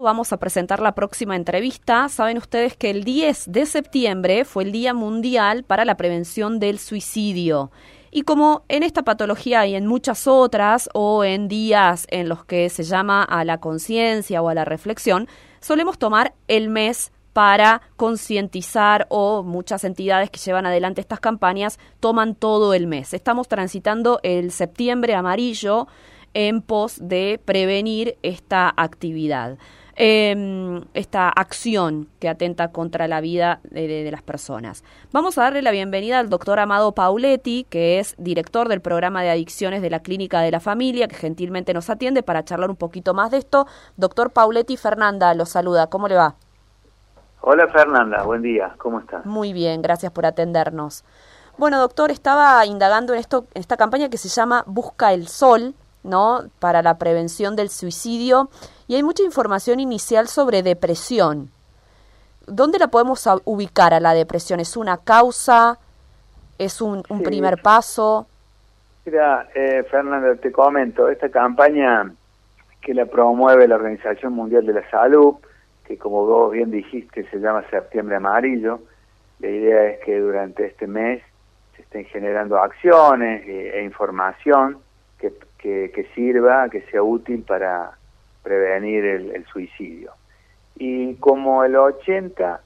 Vamos a presentar la próxima entrevista. Saben ustedes que el 10 de septiembre fue el Día Mundial para la Prevención del Suicidio. Y como en esta patología y en muchas otras, o en días en los que se llama a la conciencia o a la reflexión, solemos tomar el mes para concientizar o muchas entidades que llevan adelante estas campañas toman todo el mes. Estamos transitando el septiembre amarillo en pos de prevenir esta actividad eh, esta acción que atenta contra la vida de, las personas. Vamos a darle la bienvenida al doctor Amado Pauletti, que es director del programa de adicciones de la Clínica de la Familia, que gentilmente nos atiende para charlar un poquito más de esto. Doctor Pauletti, Fernanda lo saluda. ¿Cómo le va? Hola Fernanda, buen día. ¿Cómo está? Muy bien, gracias por atendernos. Bueno, doctor, estaba indagando en esto, en esta campaña que se llama Busca el Sol, ¿no? Para la prevención del suicidio y hay mucha información inicial sobre depresión. ¿Dónde la podemos ubicar a la depresión? ¿Es una causa? ¿Es un, primer paso? Mira, eh, Fernanda, te comento, esta campaña que la promueve la Organización Mundial de la Salud, que como vos bien dijiste se llama Septiembre Amarillo, la idea es que durante este mes se estén generando acciones e, e información que, que, sirva, que sea útil para prevenir el, suicidio. Y como el 80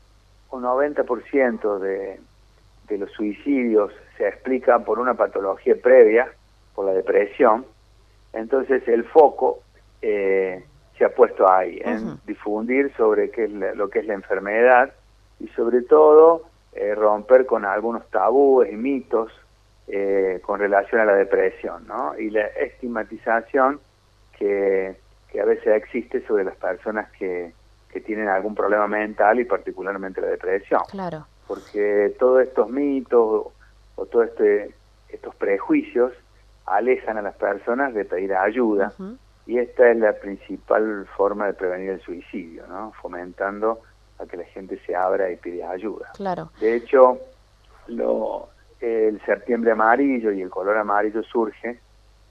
o 90% de, de los suicidios se explican por una patología previa, por la depresión, entonces el foco eh, se ha puesto ahí, en difundir sobre qué es lo que es la enfermedad y sobre todo eh, romper con algunos tabúes y mitos eh, con relación a la depresión, ¿no? Y la estigmatización que que a veces existe sobre las personas que, que tienen algún problema mental y particularmente la depresión. Claro. Porque todos estos mitos o, todos este, estos prejuicios alejan a las personas de pedir ayuda y esta es la principal forma de prevenir el suicidio, ¿no? Fomentando a que la gente se abra y pida ayuda. Claro. De hecho, lo, el septiembre amarillo y el color amarillo surge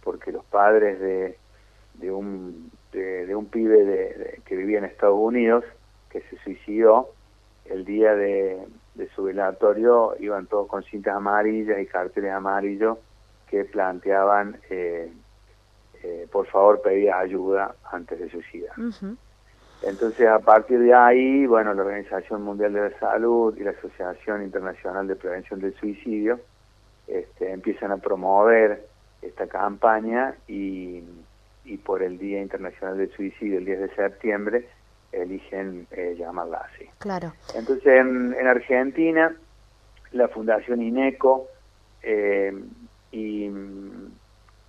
porque los padres de, de un de, un pibe de, que vivía en Estados Unidos, que se suicidó, el día de, su velatorio iban todos con cintas amarillas y carteles amarillos que planteaban, eh, eh, por favor, pedía ayuda antes de suicidar. Entonces, a partir de ahí, bueno, la Organización Mundial de la Salud y la Asociación Internacional de Prevención del Suicidio este, empiezan a promover esta campaña y y por el Día Internacional del Suicidio, el 10 de septiembre, eligen eh, llamarla así. Claro. Entonces, en, Argentina, la Fundación INECO eh, y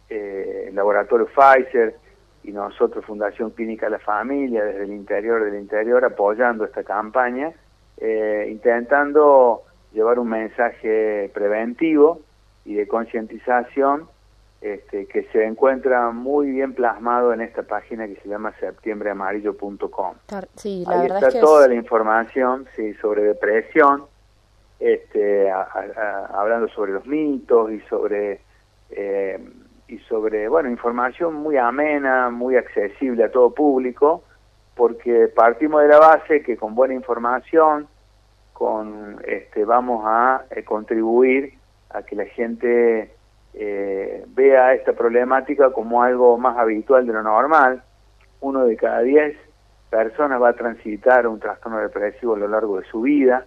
eh, el laboratorio Pfizer y nosotros, Fundación Clínica de la Familia, desde el interior del interior, apoyando esta campaña, eh, intentando llevar un mensaje preventivo y de concientización este, que se encuentra muy bien plasmado en esta página que se llama septiembreamarillo.com. Sí, Ahí está toda la información sí, sobre depresión, este, hablando sobre los mitos y sobre eh, y sobre bueno información muy amena, muy accesible a todo público, porque partimos de la base que con buena información, con este, vamos a eh, contribuir a que la gente eh, vea esta problemática como algo más habitual de lo normal. Uno de cada diez personas va a transitar un trastorno depresivo a lo largo de su vida.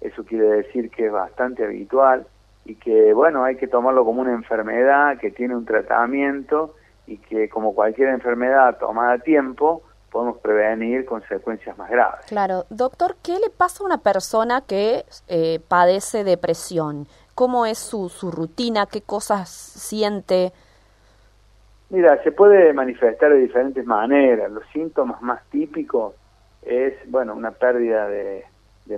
Eso quiere decir que es bastante habitual y que, bueno, hay que tomarlo como una enfermedad que tiene un tratamiento y que, como cualquier enfermedad tomada a tiempo, podemos prevenir consecuencias más graves. Claro. Doctor, ¿qué le pasa a una persona que eh, padece depresión? ¿Cómo es su, su rutina? ¿Qué cosas siente? Mira, se puede manifestar de diferentes maneras. Los síntomas más típicos es, bueno, una pérdida de,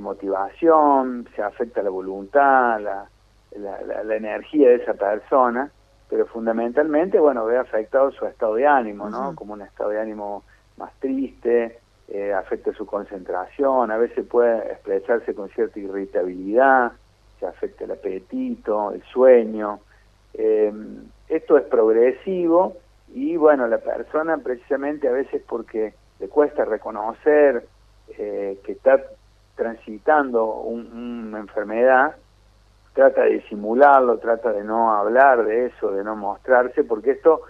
motivación, se afecta la voluntad, la, la, energía de esa persona, pero fundamentalmente, bueno, ve afectado su estado de ánimo, ¿no? Como un estado de ánimo más triste, eh, afecta su concentración, a veces puede expresarse con cierta irritabilidad, se afecta el apetito, el sueño. Eh, esto es progresivo y bueno, la persona precisamente a veces porque le cuesta reconocer eh, que está transitando una enfermedad, trata de disimularlo, trata de no hablar de eso, de no mostrarse, porque esto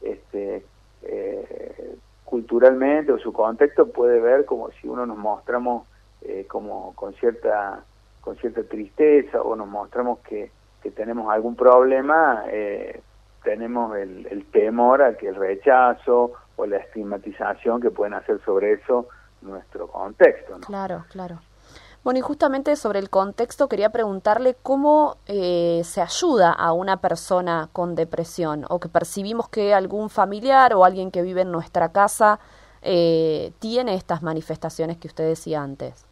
este, eh, culturalmente o su contexto puede ver como si uno nos mostramos eh, como con cierta con cierta tristeza o nos mostramos que, que tenemos algún problema, eh, tenemos el, el, temor a que el rechazo o la estigmatización que pueden hacer sobre eso nuestro contexto. Claro, claro. Bueno, y justamente sobre el contexto quería preguntarle cómo eh, se ayuda a una persona con depresión o que percibimos que algún familiar o alguien que vive en nuestra casa eh, tiene estas manifestaciones que usted decía antes.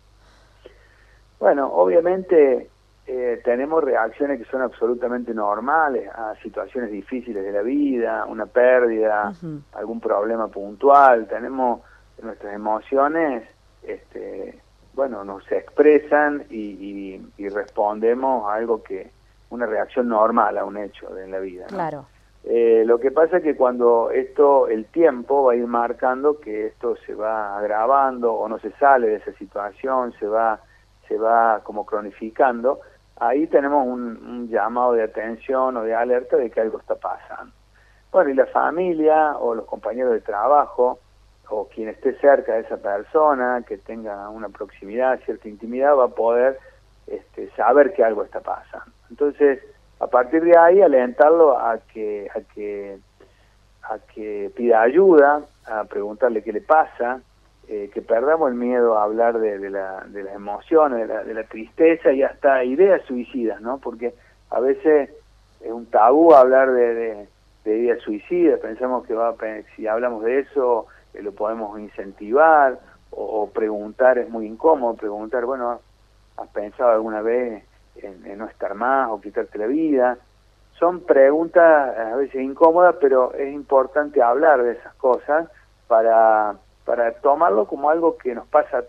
Bueno, obviamente eh, tenemos reacciones que son absolutamente normales a situaciones difíciles de la vida, una pérdida, algún problema puntual. Tenemos nuestras emociones este, bueno, nos expresan y, respondemos a algo que, una reacción normal a un hecho en la vida. Claro. Eh, lo que pasa es que cuando esto, el tiempo va a ir marcando que esto se va agravando o no se sale de esa situación, se va, se va como cronificando, ahí tenemos un, un llamado de atención o de alerta de que algo está pasando. Bueno, y la familia o los compañeros de trabajo, o quien esté cerca de esa persona, que tenga una proximidad, cierta intimidad, va a poder este, saber que algo está pasando. Entonces, a partir de ahí, alentarlo a que, a que, a que pida ayuda, a preguntarle qué le pasa, eh, que perdamos el miedo a hablar de, de, la, de las emociones, de la, de la tristeza y hasta ideas suicidas, ¿no? Porque a veces es un tabú hablar de, de, de ideas suicidas, pensamos que va, si hablamos de eso lo podemos incentivar o, preguntar, es muy incómodo preguntar, bueno, ¿has pensado alguna vez en, no estar más o quitarte la vida? Son preguntas a veces incómodas, pero es importante hablar de esas cosas para, para tomarlo como algo que nos pasa,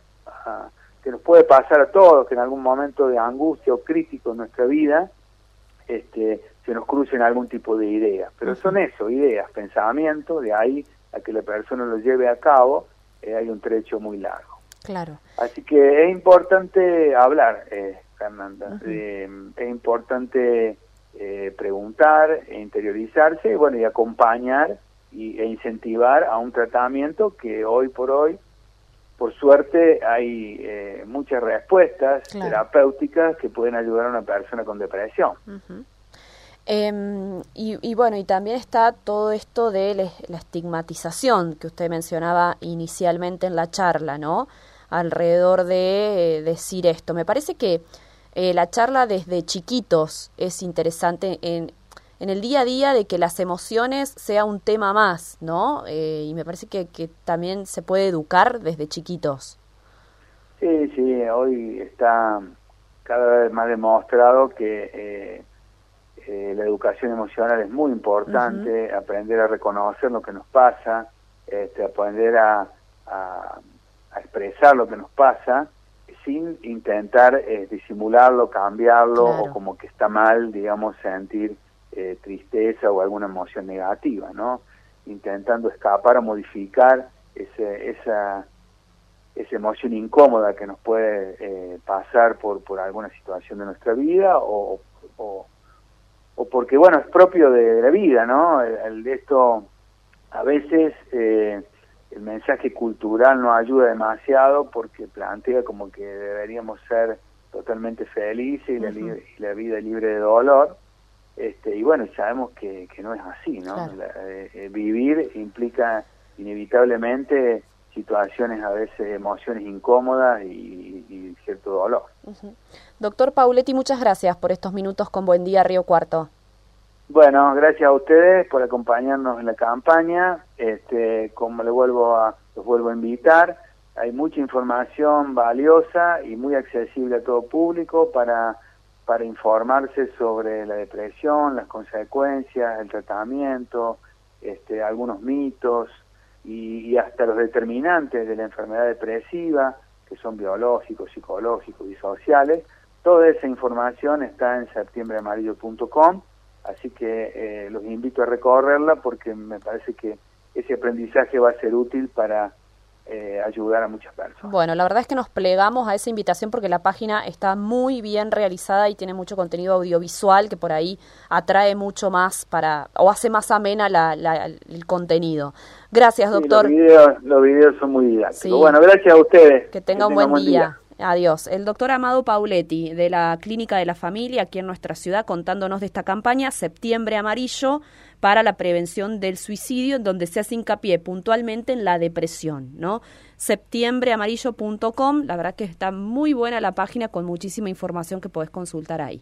que nos puede pasar a todos, que en algún momento de angustia o crítico en nuestra vida, este, se nos crucen algún tipo de ideas. Pero son eso, ideas, pensamientos, de ahí a que la persona lo lleve a cabo, eh, hay un trecho muy largo. Claro. Así que es importante hablar, eh, Fernanda. Eh, es importante eh, preguntar, interiorizarse, y bueno, y acompañar y, e incentivar a un tratamiento que hoy por hoy, por suerte, hay muchas respuestas terapéuticas que pueden ayudar a una persona con depresión. Em, y, bueno, y también está todo esto de la estigmatización que usted mencionaba inicialmente en la charla, ¿no? Alrededor de eh, decir esto. Me parece que eh, la charla desde chiquitos es interesante en, en el día a día de que las emociones sea un tema más, ¿no? Eh, y me parece que también se puede educar desde chiquitos. Sí, sí, hoy está cada vez más demostrado que eh, la educación emocional es muy importante, aprender a reconocer lo que nos pasa, este, aprender a, a, expresar lo que nos pasa sin intentar eh, disimularlo, cambiarlo o como que está mal, digamos, sentir eh, tristeza o alguna emoción negativa, ¿no? Intentando escapar o modificar ese, esa, esa emoción incómoda que nos puede pasar por, por alguna situación de nuestra vida o, o o porque, bueno, es propio de, la vida, ¿no? El, esto, a veces eh, el mensaje cultural no ayuda demasiado porque plantea como que deberíamos ser totalmente felices y, la, la, vida libre de dolor. Este, y bueno, sabemos que, que no es así, ¿no? Eh, eh, vivir implica inevitablemente situaciones, a veces emociones incómodas y, cierto dolor. Doctor Pauletti, muchas gracias por estos minutos con Buen Día Río Cuarto. Bueno, gracias a ustedes por acompañarnos en la campaña. Este, como le vuelvo a, los vuelvo a invitar, hay mucha información valiosa y muy accesible a todo público para para informarse sobre la depresión, las consecuencias, el tratamiento, este, algunos mitos, y, hasta los determinantes de la enfermedad depresiva, que son biológicos, psicológicos y sociales. Toda esa información está en septiembreamarillo.com, así que eh, los invito a recorrerla porque me parece que ese aprendizaje va a ser útil para, eh, ayudar a muchas personas. Bueno, la verdad es que nos plegamos a esa invitación porque la página está muy bien realizada y tiene mucho contenido audiovisual que por ahí atrae mucho más para o hace más amena la, el contenido. Gracias, doctor. los, videos, son muy didácticos. Bueno, gracias a ustedes. Que tenga un buen, día. Adiós. El doctor Amado Pauletti, de la Clínica de la Familia, aquí en nuestra ciudad, contándonos de esta campaña, Septiembre Amarillo, para la prevención del suicidio, en donde se hace hincapié puntualmente en la depresión, ¿no? Septiembreamarillo.com, la verdad que está muy buena la página con muchísima información que podés consultar ahí.